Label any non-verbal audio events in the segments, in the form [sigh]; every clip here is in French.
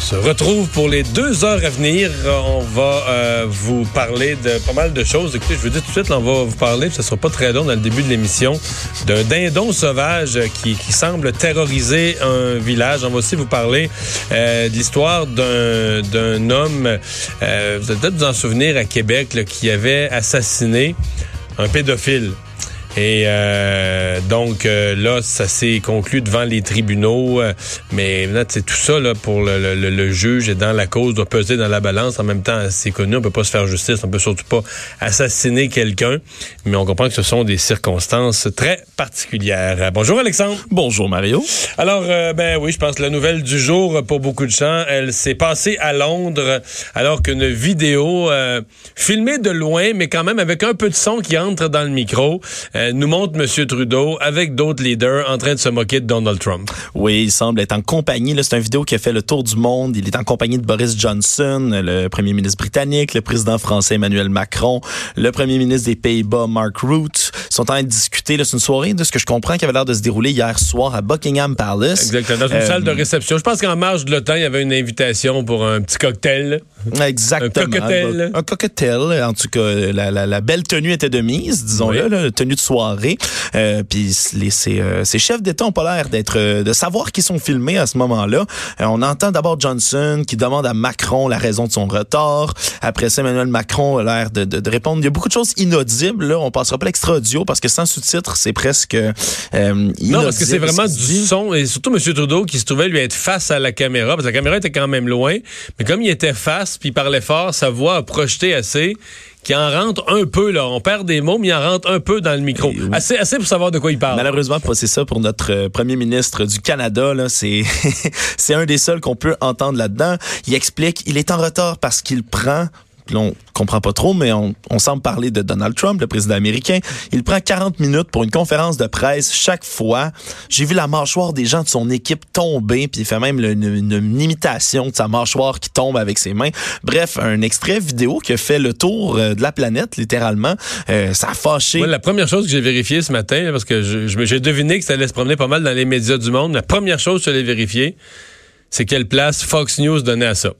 On se retrouve pour les deux heures à venir. On va euh, vous parler de pas mal de choses. Écoutez, je vous dis tout de suite, là, on va vous parler, puis ça sera pas très long dans le début de l'émission, d'un dindon sauvage qui, semble terroriser un village. On va aussi vous parler euh, de l'histoire d'un, d'un homme, euh, vous allez peut-être vous en souvenir, à Québec, qui avait assassiné un pédophile. Et euh, donc euh, là, ça s'est conclu devant les tribunaux. Euh, mais là, c'est tout ça là, pour le, le, le, juge et dans la cause doit peser dans la balance. En même temps, c'est connu, on peut pas se faire justice, on peut surtout pas assassiner quelqu'un. Mais on comprend que ce sont des circonstances très particulières. Bonjour Alexandre. Bonjour Mario. Alors, ben oui, je pense que la nouvelle du jour pour beaucoup de gens, elle s'est passée à Londres alors qu'une vidéo filmée de loin, mais quand même avec un peu de son qui entre dans le micro euh, nous montre M. Trudeau avec d'autres leaders en train de se moquer de Donald Trump. Oui, il semble être en compagnie. C'est une vidéo qui a fait le tour du monde. Il est en compagnie de Boris Johnson, le premier ministre britannique, le président français Emmanuel Macron, le premier ministre des Pays-Bas Mark Rutte. Ils sont en train de discuter. C'est une soirée, de ce que je comprends, qui avait l'air de se dérouler hier soir à Buckingham Palace. Exactement, dans une euh, salle de réception. Je pense qu'en marge de l'OTAN, il y avait une invitation pour un petit cocktail. Exactement. Un cocktail. Un cocktail. En tout cas, la, la, la belle tenue était de mise, disons-le, oui. tenue de soirée. Euh, puis les, ces, euh, ces, chefs d'État ont pas l'air d'être euh, de savoir qui sont filmés à ce moment-là. Euh, on entend d'abord Johnson qui demande à Macron la raison de son retard. Après ça, Emmanuel Macron a l'air de, de, de, répondre. Il y a beaucoup de choses inaudibles. Là. On passera pas l'extra audio parce que sans sous-titres, c'est presque inaudible. Non, parce que c'est vraiment du son. Et surtout M. Trudeau qui se trouvait lui être face à la caméra. Parce que la caméra était quand même loin. Mais comme il était face puis il parlait fort, sa voix a projeté assez qui en rentre un peu, là. On perd des mots, mais il en rentre un peu dans le micro. Oui. Assez, assez pour savoir de quoi il parle. Malheureusement, c'est ça pour notre euh, premier ministre du Canada, [laughs] c'est un des seuls qu'on peut entendre là-dedans. Il explique, il est en retard parce qu'il prend Comprend pas trop, mais on, semble parler de Donald Trump, le président américain. Il prend 40 minutes pour une conférence de presse chaque fois. J'ai vu la mâchoire des gens de son équipe tomber, puis il fait même une, imitation de sa mâchoire qui tombe avec ses mains. Bref, un extrait vidéo qui a fait le tour euh, de la planète, littéralement. Euh, ça a fâché. La première chose que j'ai vérifiée ce matin, parce que j'ai deviné que ça allait se promener pas mal dans les médias du monde, la première chose que je l'ai vérifiée, c'est quelle place Fox News donnait à ça.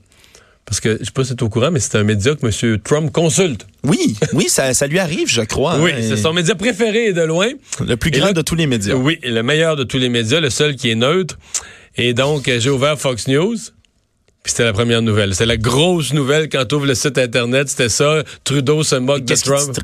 Parce que, je sais pas si c'est au courant, mais c'est un média que M. Trump consulte. Oui, oui, ça, ça lui arrive, je crois. Oui, hein, c'est son média préféré de loin. Le plus grand là, de tous les médias. Oui, le meilleur de tous les médias, le seul qui est neutre. Et donc, j'ai ouvert Fox News. Puis c'était la première nouvelle. C'est la grosse nouvelle quand on ouvre le site Internet. C'était ça. Trudeau se moque de Trump.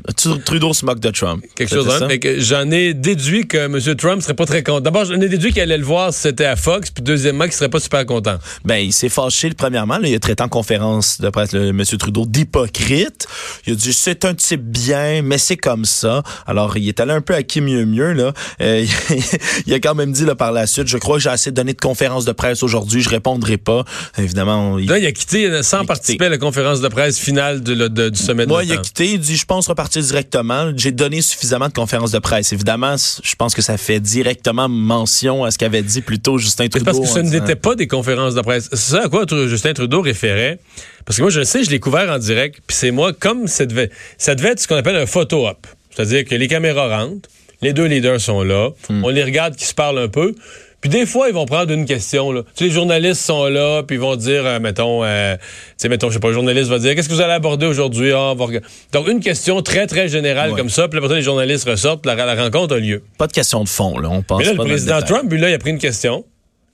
Trudeau se moque de Trump. Quelque chose, hein? J'en ai déduit que M. Trump serait pas très content. D'abord, j'en ai déduit qu'il allait le voir si c'était à Fox. Puis deuxièmement, qu'il serait pas super content. Ben, il s'est fâché, premièrement. Là, il a traité en conférence de presse le, M. Trudeau d'hypocrite. Il a dit, c'est un type bien, mais c'est comme ça. Alors, il est allé un peu à qui mieux mieux, là. Euh, [laughs] il a quand même dit, là, par la suite, je crois que j'ai assez donné de conférences de presse aujourd'hui. Je répondrai pas. Évidemment, il... Là, il a quitté sans participer à la conférence de presse finale de, de, de, du sommet de Moi, il a quitté. Il dit, je pense repartir directement. J'ai donné suffisamment de conférences de presse. Évidemment, je pense que ça fait directement mention à ce qu'avait dit plus tôt Justin Trudeau. Parce que ce n'était pas des conférences de presse. C'est ça à quoi Justin Trudeau référait. Parce que moi, je le sais, je l'ai couvert en direct. Puis c'est moi, comme ça devait, ça devait être ce qu'on appelle un photo-op. C'est-à-dire que les caméras rentrent, les deux leaders sont là, hmm. on les regarde qui se parlent un peu. Puis des fois, ils vont prendre une question. Là. Tu sais, les journalistes sont là, puis ils vont dire, euh, mettons, euh, tu sais, mettons, je sais pas, le journaliste va dire, qu'est-ce que vous allez aborder aujourd'hui? Ah, va... Donc, une question très, très générale ouais. comme ça, puis après, les journalistes ressortent, la, la, rencontre a lieu. Pas de question de fond, là, on pense Mais là, pas le président Trump, lui, là, il a pris une question,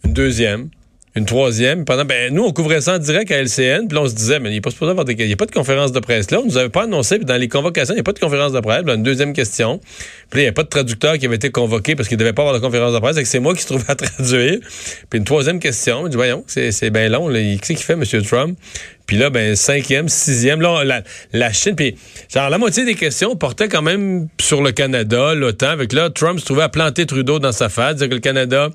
une deuxième, une troisième. Pendant, ben, nous, on couvrait ça en direct à LCN, puis on se disait, mais il n'y a pas supposé avoir des, il y a pas de conférence de presse là. On nous avait pas annoncé, puis dans les convocations, il n'y a pas de conférence de presse. Là, une deuxième question. Puis il n'y a pas de traducteur qui avait été convoqué parce qu'il devait pas avoir de conférence de presse. Et c'est moi qui se trouvais à [laughs] traduire. Puis une troisième question. Je dis, voyons, c'est, c'est bien long. Qu'est-ce qu'il fait, M. Trump? Puis là, ben, cinquième, sixième, là, la, la Chine. Puis, genre, la moitié des questions portaient quand même sur le Canada, l'OTAN. Avec là, Trump se trouvait à planter Trudeau dans sa face, dire que le Canada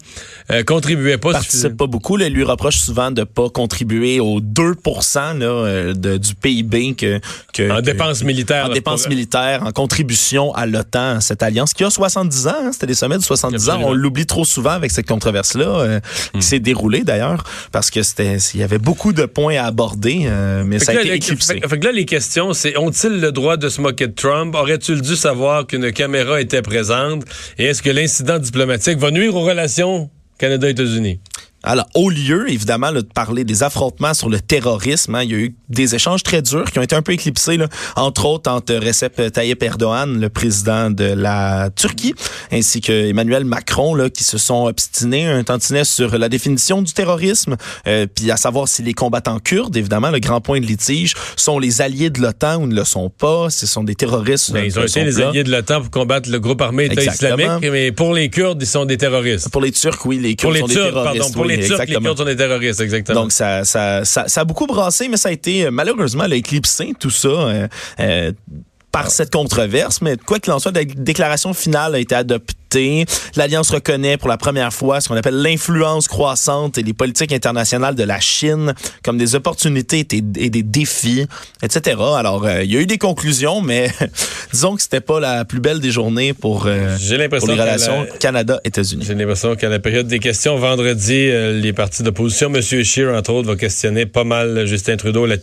euh, contribuait pas. Participe pas beaucoup. Là, il lui reproche souvent de pas contribuer aux 2 là, euh, de, du PIB que, que en dépenses militaires. en là, dépenses pour- militaires, en contribution à l'OTAN, cette alliance qui a 70 ans, hein, c'était des sommets de 70 ans. On l'oublie trop souvent avec cette controverse-là euh, Hmm. qui s'est déroulée d'ailleurs, parce que c'était, il y avait beaucoup de points à aborder, euh, mais Fait ça a là, été les- éclipsé. fait- fait que là, les questions, c'est ont-ils le droit de se moquer de Trump? Aurait-il dû savoir qu'une caméra était présente? Et est-ce que l'incident diplomatique va nuire aux relations Canada-États-Unis? Alors, au lieu, évidemment, là, de parler des affrontements sur le terrorisme, hein, il y a eu des échanges très durs qui ont été un peu éclipsés, là, entre autres entre Recep Tayyip Erdogan, le président de la Turquie, ainsi que Emmanuel Macron, là, qui se sont obstinés un tantinet sur la définition du terrorisme, euh, puis à savoir si les combattants kurdes, évidemment, le grand point de litige, sont les alliés de l'OTAN ou ne le sont pas, ce sont des terroristes. Ben, euh, ils ont ne été les alliés de l'OTAN pour combattre le groupe armé État islamique, mais pour les Kurdes, ils sont des terroristes. Pour les Turcs, oui, les Pour Kurdes les sont des terroristes. pardon. Pour oui, les Turcs, les exactement. Kurdes sont des terroristes, exactement. Donc ça, ça, ça, ça a beaucoup brassé, mais ça a été euh, malheureusement éclipsé tout ça euh, par cette controverse. Mais quoi qu'il en soit, la déclaration finale a été adoptée. L'Alliance reconnaît pour la première fois ce qu'on appelle l'influence croissante et les politiques internationales de la Chine comme des opportunités et des, défis, etc. Alors, euh, il y a eu des conclusions, mais [laughs] disons que c'était pas la plus belle des journées pour, euh, pour les relations la- Canada-États-Unis. J'ai l'impression qu'à la période des questions vendredi, euh, les partis d'opposition, M. Scheer, entre autres, va questionner pas mal Justin Trudeau là